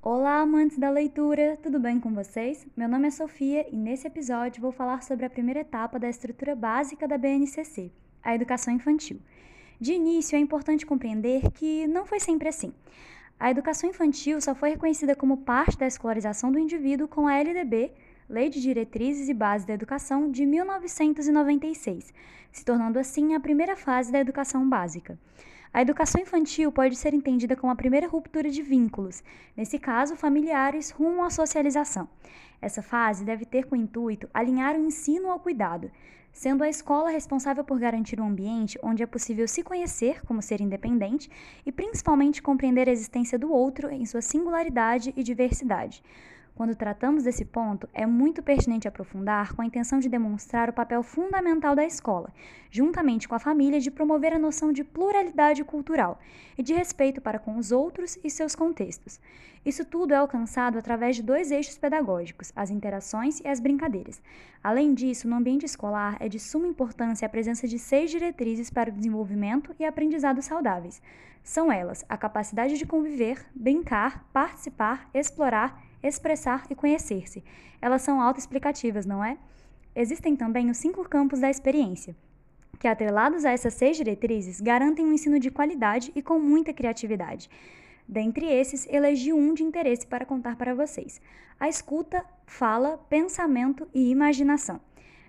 Olá, amantes da leitura, tudo bem com vocês? Meu nome é Sofia e nesse episódio vou falar sobre a primeira etapa da estrutura básica da BNCC, a educação infantil. De início, é importante compreender que não foi sempre assim. A educação infantil só foi reconhecida como parte da escolarização do indivíduo com a LDB, Lei de Diretrizes e Bases da Educação, de 1996, se tornando assim a primeira fase da educação básica. A educação infantil pode ser entendida como a primeira ruptura de vínculos, nesse caso, familiares rumo à socialização. Essa fase deve ter como intuito alinhar o ensino ao cuidado, sendo a escola responsável por garantir um ambiente onde é possível se conhecer como ser independente e principalmente compreender a existência do outro em sua singularidade e diversidade. Quando tratamos desse ponto, é muito pertinente aprofundar com a intenção de demonstrar o papel fundamental da escola, juntamente com a família, de promover a noção de pluralidade cultural e de respeito para com os outros e seus contextos. Isso tudo é alcançado através de dois eixos pedagógicos, as interações e as brincadeiras. Além disso, no ambiente escolar é de suma importância a presença de seis diretrizes para o desenvolvimento e aprendizado saudáveis. São elas a capacidade de conviver, brincar, participar, explorar expressar e conhecer-se. Elas são autoexplicativas, não é? Existem também os cinco campos da experiência, que, atrelados a essas seis diretrizes, garantem um ensino de qualidade e com muita criatividade. Dentre esses, elegi um de interesse para contar para vocês: a escuta, fala, pensamento e imaginação.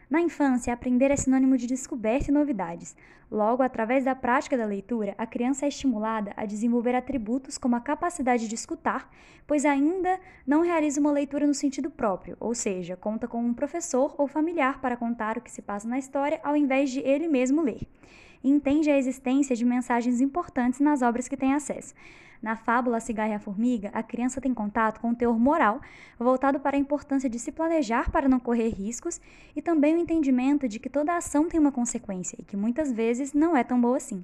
Na infância, aprender é sinônimo de descoberta e novidades. Logo, através da prática da leitura, a criança é estimulada a desenvolver atributos como a capacidade de escutar, pois ainda não realiza uma leitura no sentido próprio, ou seja, conta com um professor ou familiar para contar o que se passa na história ao invés de ele mesmo ler. Entende a existência de mensagens importantes nas obras que tem acesso. Na fábula Cigarra e a Formiga, a criança tem contato com o teor moral, voltado para a importância de se planejar para não correr riscos e também o entendimento de que toda ação tem uma consequência e que muitas vezes não é tão boa assim.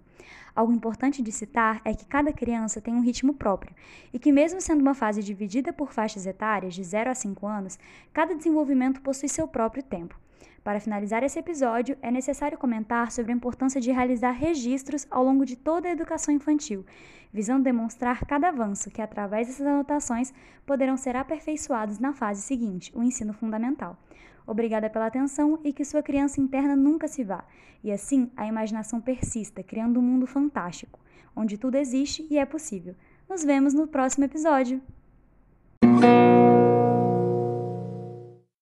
Algo importante de citar é que cada criança tem um ritmo próprio e que, mesmo sendo uma fase dividida por faixas etárias de 0 a 5 anos, cada desenvolvimento possui seu próprio tempo. Para finalizar esse episódio, é necessário comentar sobre a importância de realizar registros ao longo de toda a educação infantil, visando demonstrar cada avanço que, através dessas anotações, poderão ser aperfeiçoados na fase seguinte, o ensino fundamental. Obrigada pela atenção e que sua criança interna nunca se vá, e assim a imaginação persista, criando um mundo fantástico, onde tudo existe e é possível. Nos vemos no próximo episódio!